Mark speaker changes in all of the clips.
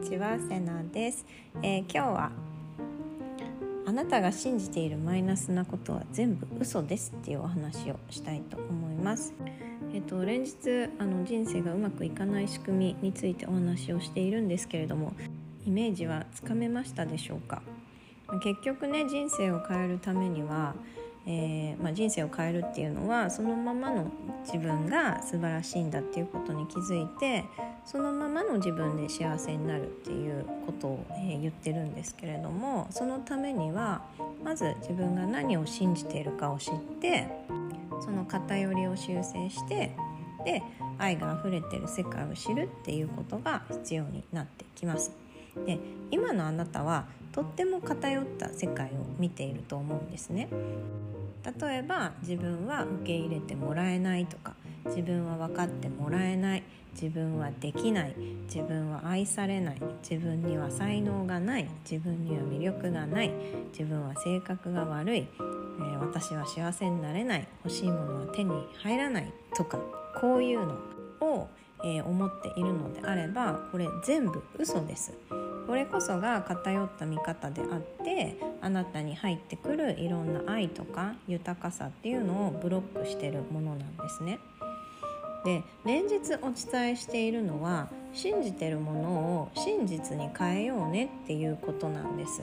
Speaker 1: ちはセナです、えー、今日はあなたが信じているマイナスなことは全部嘘ですっていうお話をしたいと思います。えっ、ー、と連日あの人生がうまくいかない仕組みについてお話をしているんですけれどもイメージはつかめましたでしょうか？結局ね人生を変えるためにはえー、まあ、人生を変えるっていうのはそのままの自分が素晴らしいんだっていうことに気づいてそのままの自分で幸せになるっていうことを、えー、言ってるんですけれどもそのためにはまず自分が何を信じているかを知ってその偏りを修正してで愛があふれてる世界を知るっていうことが必要になってきます。で今のあなたはとっても偏った世界を見ていると思うんですね。例えば自分は受け入れてもらえないとか自分は分かってもらえない自分はできない自分は愛されない自分には才能がない自分には魅力がない自分は性格が悪い、えー、私は幸せになれない欲しいものは手に入らないとかこういうのを、えー、思っているのであればこれ全部嘘です。これこそが偏った見方であってあなたに入ってくるいろんな愛とか豊かさっていうのをブロックしてるものなんですね。で連日お伝えしているのは信じてるものを真実に変えようねっていうことなんです。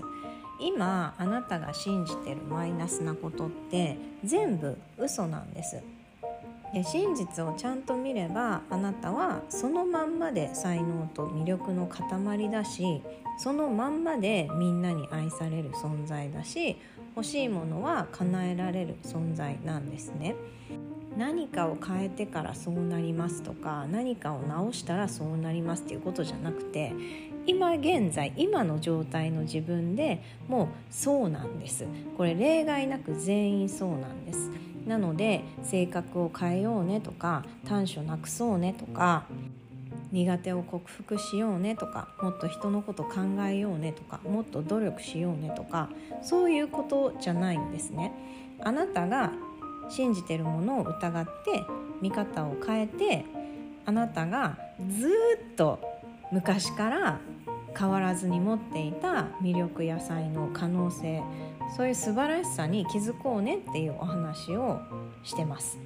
Speaker 1: 今あなたが信じてるマイナスなことって全部嘘なんです。で真実をちゃんと見ればあなたはそのまんまで才能と魅力の塊だしそのまんまでみんなに愛される存在だし欲しいものは叶えられる存在なんですね。何かを変えてからそうなりますとか何かを直したらそうなりますっていうことじゃなくて今現在今の状態の自分でもうそうなんですこれ例外なく全員そうなんですなので性格を変えようねとか短所なくそうねとか苦手を克服しようねとかもっと人のこと考えようねとかもっと努力しようねとかそういうことじゃないんですね。あなたが信じてるものを疑って見方を変えてあなたがずっと昔から変わらずに持っていた魅力や才能可能性そういう素晴らしさに気づこうねっていうお話をしてます。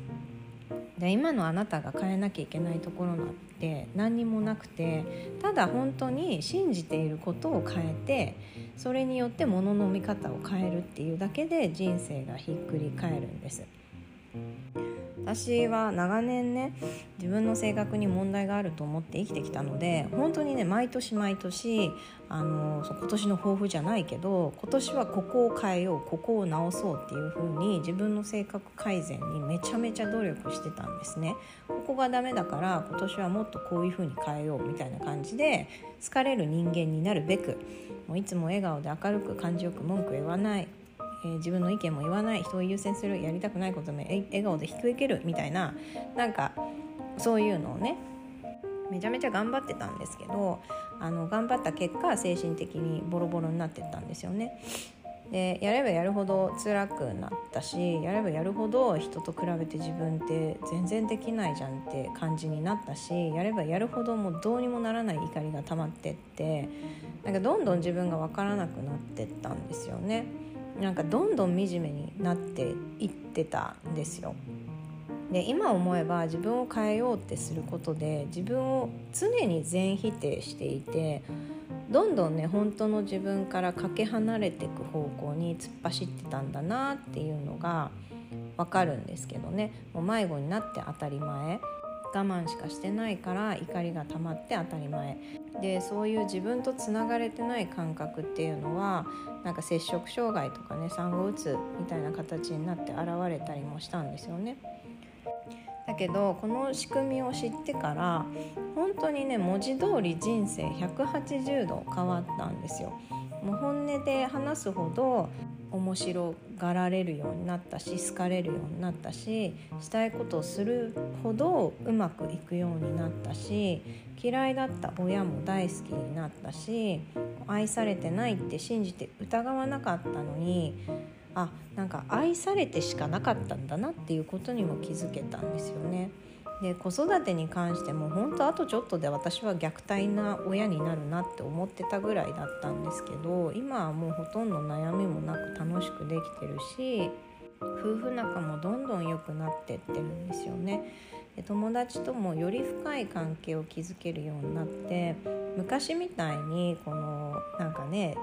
Speaker 1: で今のあなたが変えなきゃいけないところなんて何にもなくてただ本当に信じていることを変えてそれによってものの見方を変えるっていうだけで人生がひっくり返るんです。私は長年ね自分の性格に問題があると思って生きてきたので本当にね毎年毎年あの今年の抱負じゃないけど今年はここを変えようここを直そうっていう風に自分の性格改善にめちゃめちゃ努力してたんですね。ここがダメだから今年はもっとこういう風に変えようみたいな感じで好かれる人間になるべくもういつも笑顔で明るく感じよく文句言わないえー、自分の意見も言わない人を優先するやりたくないことも笑顔で引き受けるみたいななんかそういうのをねめちゃめちゃ頑張ってたんですけどあの頑張った結果精神的にボロボロになってったんですよね。でやればやるほど辛くなったしやればやるほど人と比べて自分って全然できないじゃんって感じになったしやればやるほどもうどうにもならない怒りが溜まってってなんかどんどん自分が分からなくなってったんですよね。なんかどんどん惨めになっていってたんですよ。で今思えば自分を変えようってすることで自分を常に全否定していてどんどんね本当の自分からかけ離れていく方向に突っ走ってたんだなっていうのが分かるんですけどね。もう迷子になって当たり前。我慢しかしてないから怒りが溜まって当たり前。でそういう自分とつながれてない感覚っていうのはなんか摂食障害とかね産後うつみたいな形になって現れたりもしたんですよね。だけどこの仕組みを知ってから本当にね文字通り人生180度変わったんですよ。もう本音で話すほど面白がられるようになったし好かれるようになったししたいことをするほどうまくいくようになったし嫌いだった親も大好きになったし愛されてないって信じて疑わなかったのにあなんか愛されてしかなかったんだなっていうことにも気づけたんですよね。で子育てに関しても本当あとちょっとで私は虐待な親になるなって思ってたぐらいだったんですけど今はもうほとんど悩みもなく楽しくできてるし夫婦仲もどんどん良くなってってるんですよね。友達ともより深い関係を築けるようになって昔みたいにこのなんかね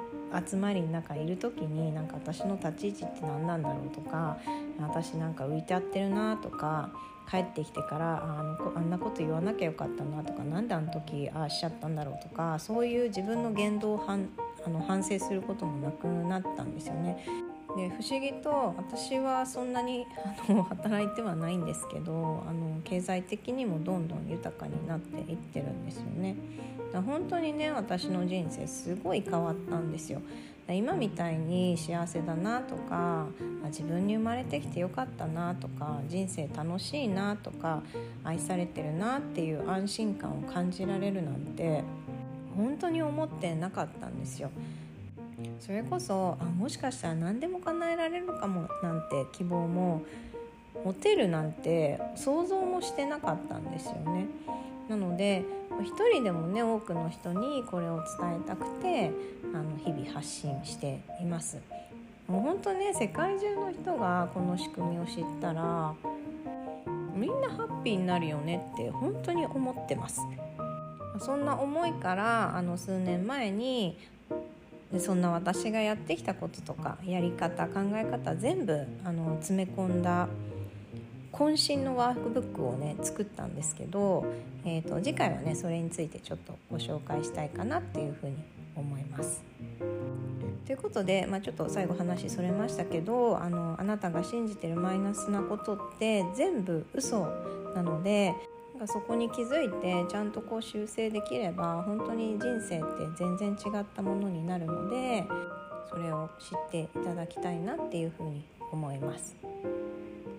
Speaker 1: 集まりの中いる時になんか私の立ち位置って何なんだろうとか私なんか浮いてやってるなとか帰ってきてからあのあんなこと言わなきゃよかったなとか何であの時ああしちゃったんだろうとかそういう自分の言動をあの反省することもなくなったんですよね。で不思議と私はそんなにあの働いてはないんですけどあの経済的にもどんどん豊かになっていってるんですよね。だ本当にね私の人生すごい変わったんですよ。今みたいに幸せだなとか自分に生まれてきてよかったなとか人生楽しいなとか愛されてるなっていう安心感を感じられるなんて本当に思ってなかったんですよ。それこそあもしかしたら何でも叶えられるかもなんて希望も持てるなんて想像もしてなかったんですよね。なので一人でもね多くの人にこれを伝えたくてあの日々発信しています。もう本当ね世界中の人がこの仕組みを知ったらみんなハッピーになるよねって本当に思ってますそんな思いからあの数年前にでそんな私がやってきたこととかやり方考え方全部あの詰め込んだ渾身のワークブックをね作ったんですけど、えーと、次回はねそれについてちょっとご紹介したいかなっていうふうに思います。ということで、まあ、ちょっと最後話それましたけどあのあなたが信じてるマイナスなことって全部嘘なのでかそこに気づいてちゃんとこう修正できれば本当に人生って全然違ったものになるのでそれを知っていただきたいなっていうふうに思います。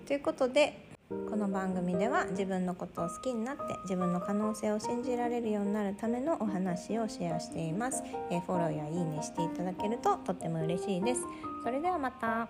Speaker 1: ということでこの番組では自分のことを好きになって自分の可能性を信じられるようになるためのお話をシェアしています、えフォローやいいねしていただけるととっても嬉しいです。それではまた。